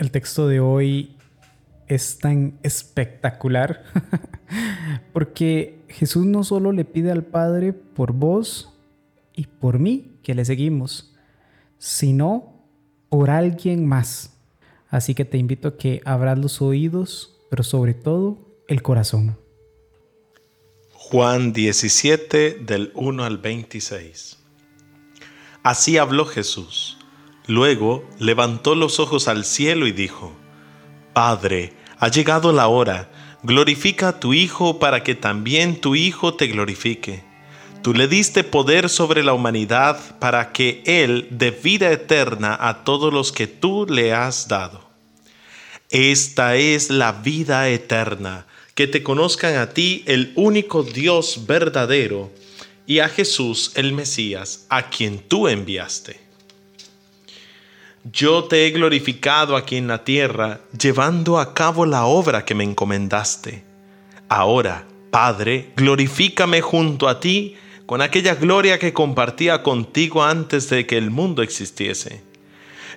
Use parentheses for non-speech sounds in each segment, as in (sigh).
El texto de hoy es tan espectacular (laughs) porque Jesús no solo le pide al Padre por vos y por mí que le seguimos, sino por alguien más. Así que te invito a que abras los oídos, pero sobre todo el corazón. Juan 17 del 1 al 26. Así habló Jesús. Luego levantó los ojos al cielo y dijo, Padre, ha llegado la hora, glorifica a tu Hijo para que también tu Hijo te glorifique. Tú le diste poder sobre la humanidad para que Él dé vida eterna a todos los que tú le has dado. Esta es la vida eterna, que te conozcan a ti el único Dios verdadero y a Jesús el Mesías, a quien tú enviaste. Yo te he glorificado aquí en la tierra, llevando a cabo la obra que me encomendaste. Ahora, Padre, glorifícame junto a ti con aquella gloria que compartía contigo antes de que el mundo existiese.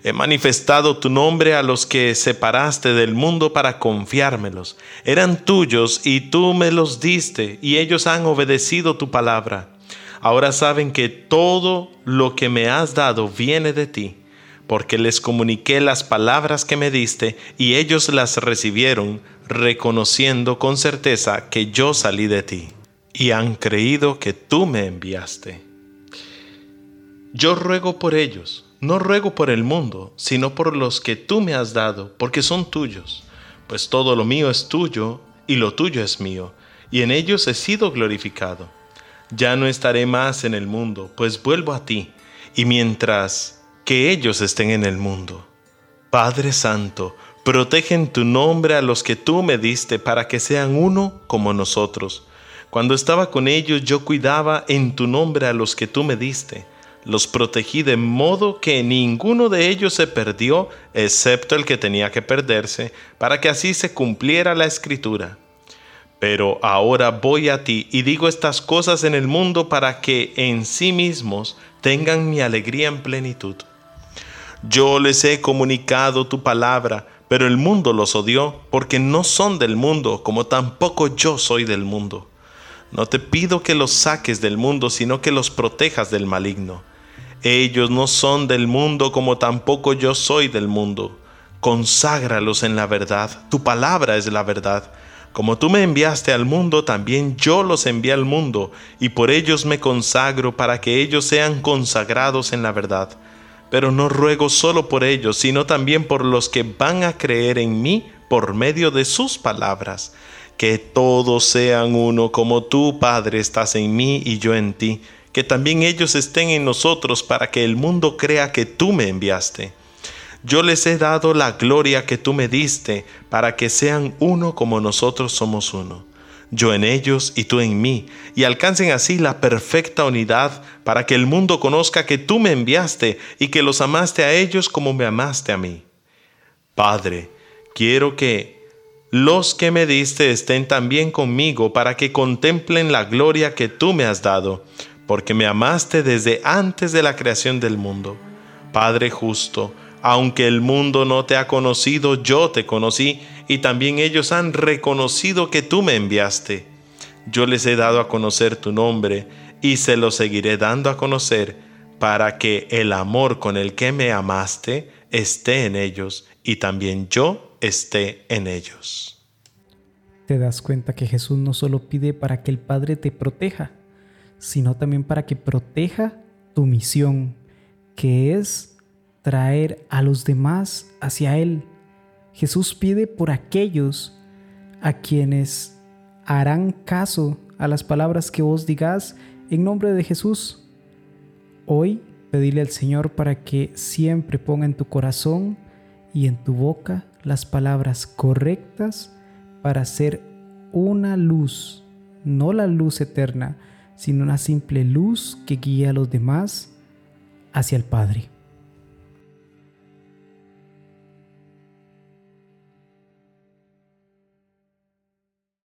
He manifestado tu nombre a los que separaste del mundo para confiármelos. Eran tuyos y tú me los diste, y ellos han obedecido tu palabra. Ahora saben que todo lo que me has dado viene de ti porque les comuniqué las palabras que me diste y ellos las recibieron, reconociendo con certeza que yo salí de ti, y han creído que tú me enviaste. Yo ruego por ellos, no ruego por el mundo, sino por los que tú me has dado, porque son tuyos, pues todo lo mío es tuyo y lo tuyo es mío, y en ellos he sido glorificado. Ya no estaré más en el mundo, pues vuelvo a ti, y mientras que ellos estén en el mundo. Padre Santo, protege en tu nombre a los que tú me diste para que sean uno como nosotros. Cuando estaba con ellos yo cuidaba en tu nombre a los que tú me diste. Los protegí de modo que ninguno de ellos se perdió, excepto el que tenía que perderse, para que así se cumpliera la escritura. Pero ahora voy a ti y digo estas cosas en el mundo para que en sí mismos tengan mi alegría en plenitud. Yo les he comunicado tu palabra, pero el mundo los odió, porque no son del mundo, como tampoco yo soy del mundo. No te pido que los saques del mundo, sino que los protejas del maligno. Ellos no son del mundo, como tampoco yo soy del mundo. Conságralos en la verdad, tu palabra es la verdad. Como tú me enviaste al mundo, también yo los envié al mundo, y por ellos me consagro para que ellos sean consagrados en la verdad pero no ruego solo por ellos, sino también por los que van a creer en mí por medio de sus palabras. Que todos sean uno como tú, Padre, estás en mí y yo en ti. Que también ellos estén en nosotros para que el mundo crea que tú me enviaste. Yo les he dado la gloria que tú me diste, para que sean uno como nosotros somos uno yo en ellos y tú en mí, y alcancen así la perfecta unidad para que el mundo conozca que tú me enviaste y que los amaste a ellos como me amaste a mí. Padre, quiero que los que me diste estén también conmigo para que contemplen la gloria que tú me has dado, porque me amaste desde antes de la creación del mundo. Padre justo, aunque el mundo no te ha conocido, yo te conocí, y también ellos han reconocido que tú me enviaste. Yo les he dado a conocer tu nombre, y se lo seguiré dando a conocer, para que el amor con el que me amaste esté en ellos, y también yo esté en ellos. Te das cuenta que Jesús no solo pide para que el Padre te proteja, sino también para que proteja tu misión, que es traer a los demás hacia Él. Jesús pide por aquellos a quienes harán caso a las palabras que vos digas en nombre de Jesús. Hoy pedile al Señor para que siempre ponga en tu corazón y en tu boca las palabras correctas para ser una luz, no la luz eterna, sino una simple luz que guía a los demás hacia el Padre.